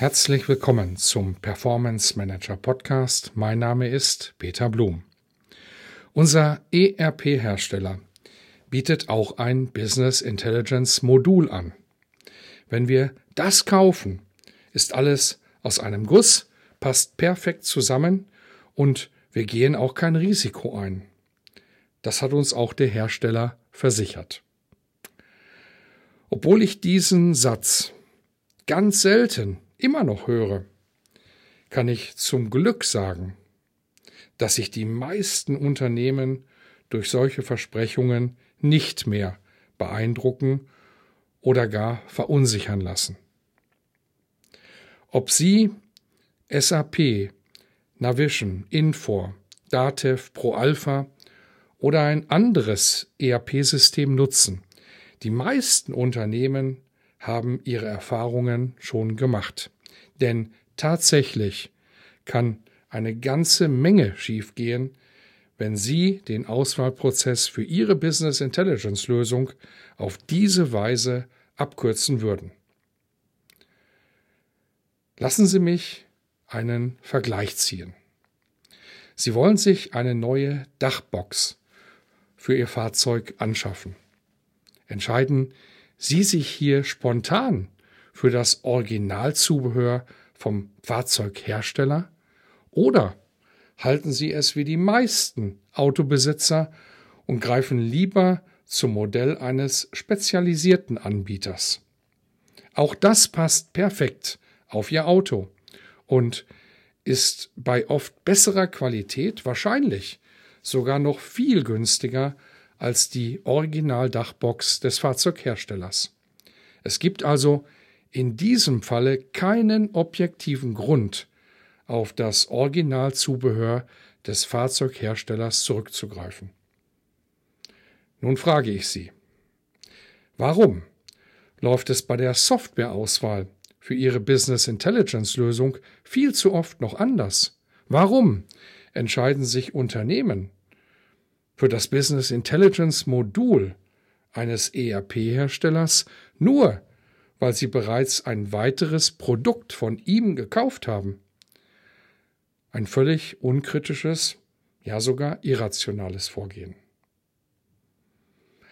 Herzlich willkommen zum Performance Manager Podcast. Mein Name ist Peter Blum. Unser ERP-Hersteller bietet auch ein Business Intelligence Modul an. Wenn wir das kaufen, ist alles aus einem Guss, passt perfekt zusammen und wir gehen auch kein Risiko ein. Das hat uns auch der Hersteller versichert. Obwohl ich diesen Satz ganz selten immer noch höre, kann ich zum Glück sagen, dass sich die meisten Unternehmen durch solche Versprechungen nicht mehr beeindrucken oder gar verunsichern lassen. Ob Sie SAP, Navision, Infor, Datev, ProAlpha oder ein anderes ERP-System nutzen, die meisten Unternehmen haben ihre Erfahrungen schon gemacht. Denn tatsächlich kann eine ganze Menge schiefgehen, wenn Sie den Auswahlprozess für Ihre Business Intelligence Lösung auf diese Weise abkürzen würden. Lassen Sie mich einen Vergleich ziehen. Sie wollen sich eine neue Dachbox für Ihr Fahrzeug anschaffen. Entscheiden Sie sich hier spontan für das Originalzubehör vom Fahrzeughersteller oder halten Sie es wie die meisten Autobesitzer und greifen lieber zum Modell eines spezialisierten Anbieters. Auch das passt perfekt auf Ihr Auto und ist bei oft besserer Qualität wahrscheinlich sogar noch viel günstiger als die Originaldachbox des Fahrzeugherstellers. Es gibt also in diesem Falle keinen objektiven Grund, auf das Originalzubehör des Fahrzeugherstellers zurückzugreifen. Nun frage ich Sie, warum läuft es bei der Softwareauswahl für Ihre Business Intelligence Lösung viel zu oft noch anders? Warum entscheiden sich Unternehmen für das Business Intelligence Modul eines ERP-Herstellers nur, weil sie bereits ein weiteres Produkt von ihm gekauft haben. Ein völlig unkritisches, ja sogar irrationales Vorgehen.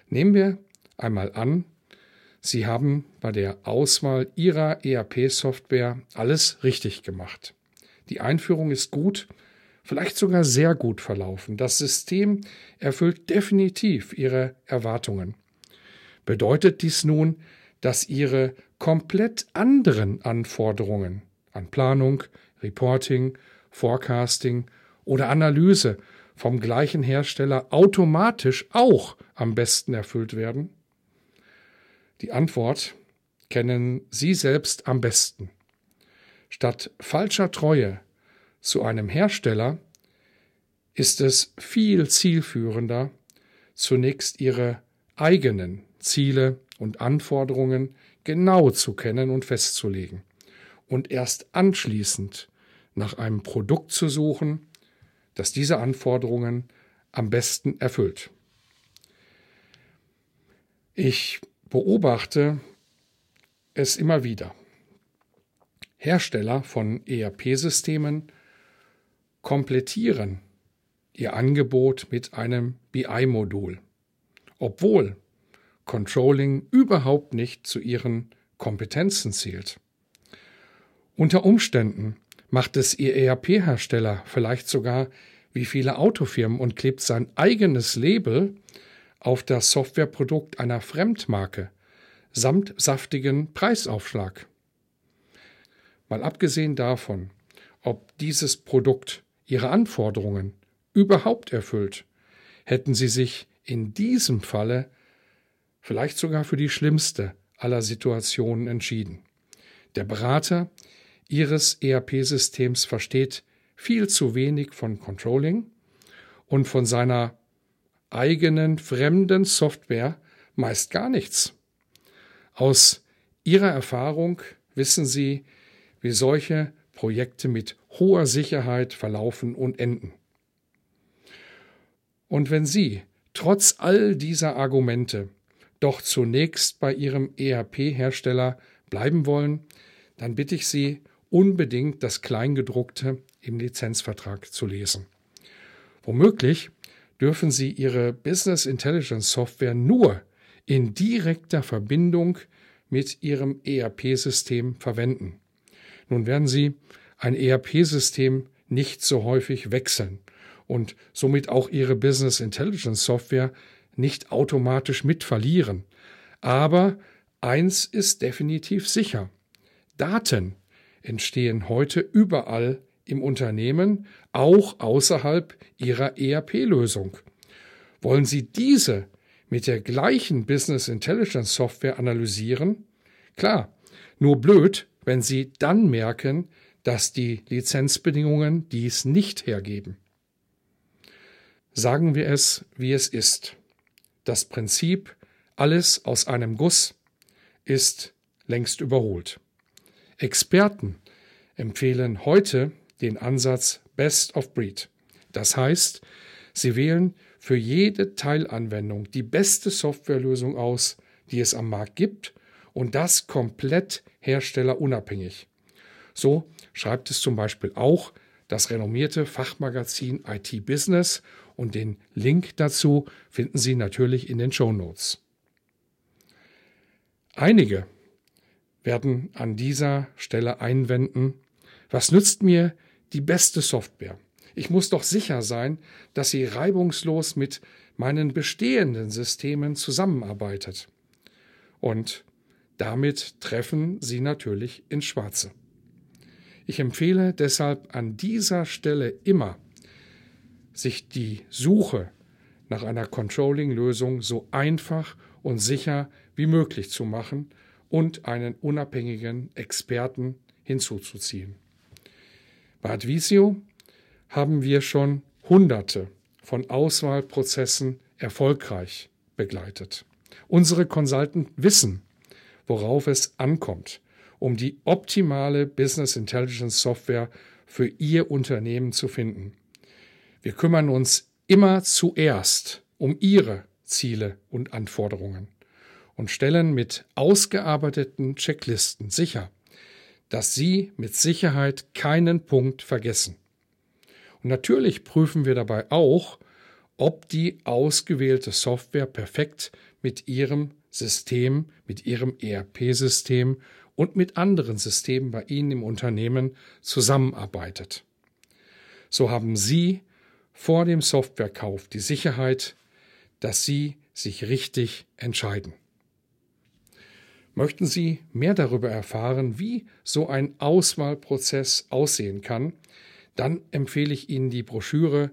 Nehmen wir einmal an, Sie haben bei der Auswahl Ihrer ERP-Software alles richtig gemacht. Die Einführung ist gut, vielleicht sogar sehr gut verlaufen. Das System erfüllt definitiv Ihre Erwartungen. Bedeutet dies nun, dass Ihre komplett anderen Anforderungen an Planung, Reporting, Forecasting oder Analyse vom gleichen Hersteller automatisch auch am besten erfüllt werden? Die Antwort kennen Sie selbst am besten. Statt falscher Treue zu einem Hersteller ist es viel zielführender, zunächst ihre eigenen Ziele und Anforderungen genau zu kennen und festzulegen und erst anschließend nach einem Produkt zu suchen, das diese Anforderungen am besten erfüllt. Ich beobachte es immer wieder. Hersteller von ERP-Systemen komplettieren ihr Angebot mit einem BI-Modul, obwohl Controlling überhaupt nicht zu ihren Kompetenzen zählt. Unter Umständen macht es ihr ERP-Hersteller vielleicht sogar wie viele Autofirmen und klebt sein eigenes Label auf das Softwareprodukt einer Fremdmarke samt saftigen Preisaufschlag. Mal abgesehen davon, ob dieses Produkt ihre vielleicht sogar für die schlimmste aller Situationen entschieden. Der Berater Ihres ERP-Systems versteht viel zu wenig von Controlling und von seiner eigenen fremden Software meist gar nichts. Aus Ihrer Erfahrung wissen Sie, wie solche Projekte mit hoher Sicherheit verlaufen und enden. Und wenn Sie trotz all dieser Argumente doch zunächst bei Ihrem ERP-Hersteller bleiben wollen, dann bitte ich Sie unbedingt das Kleingedruckte im Lizenzvertrag zu lesen. Womöglich dürfen Sie Ihre Business Intelligence Software nur in direkter Verbindung mit Ihrem ERP-System verwenden. Nun werden Sie ein ERP-System nicht so häufig wechseln und somit auch Ihre Business Intelligence Software nicht automatisch mit verlieren. Aber eins ist definitiv sicher. Daten entstehen heute überall im Unternehmen, auch außerhalb Ihrer ERP-Lösung. Wollen Sie diese mit der gleichen Business Intelligence Software analysieren? Klar, nur blöd, wenn Sie dann merken, dass die Lizenzbedingungen dies nicht hergeben. Sagen wir es, wie es ist. Das Prinzip alles aus einem Guss ist längst überholt. Experten empfehlen heute den Ansatz Best of Breed. Das heißt, sie wählen für jede Teilanwendung die beste Softwarelösung aus, die es am Markt gibt, und das komplett herstellerunabhängig. So schreibt es zum Beispiel auch das renommierte Fachmagazin IT Business und den Link dazu finden Sie natürlich in den Show Notes. Einige werden an dieser Stelle einwenden, was nützt mir die beste Software? Ich muss doch sicher sein, dass sie reibungslos mit meinen bestehenden Systemen zusammenarbeitet. Und damit treffen Sie natürlich ins Schwarze. Ich empfehle deshalb an dieser Stelle immer, sich die Suche nach einer Controlling-Lösung so einfach und sicher wie möglich zu machen und einen unabhängigen Experten hinzuzuziehen. Bei Advisio haben wir schon Hunderte von Auswahlprozessen erfolgreich begleitet. Unsere Consultants wissen, worauf es ankommt, um die optimale Business Intelligence Software für Ihr Unternehmen zu finden. Wir kümmern uns immer zuerst um Ihre Ziele und Anforderungen und stellen mit ausgearbeiteten Checklisten sicher, dass Sie mit Sicherheit keinen Punkt vergessen. Und natürlich prüfen wir dabei auch, ob die ausgewählte Software perfekt mit Ihrem System, mit Ihrem ERP-System und mit anderen Systemen bei Ihnen im Unternehmen zusammenarbeitet. So haben Sie vor dem Softwarekauf die Sicherheit, dass Sie sich richtig entscheiden. Möchten Sie mehr darüber erfahren, wie so ein Auswahlprozess aussehen kann, dann empfehle ich Ihnen die Broschüre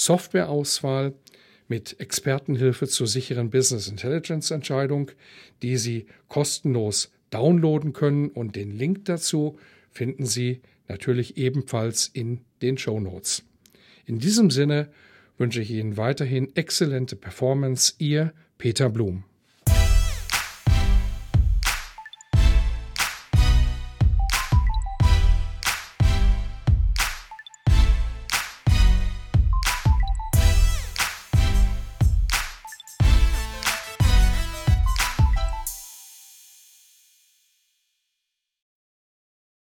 Softwareauswahl mit Expertenhilfe zur sicheren Business Intelligence Entscheidung, die Sie kostenlos downloaden können und den Link dazu finden Sie natürlich ebenfalls in den Show Notes. In diesem Sinne wünsche ich Ihnen weiterhin exzellente Performance, Ihr Peter Blum.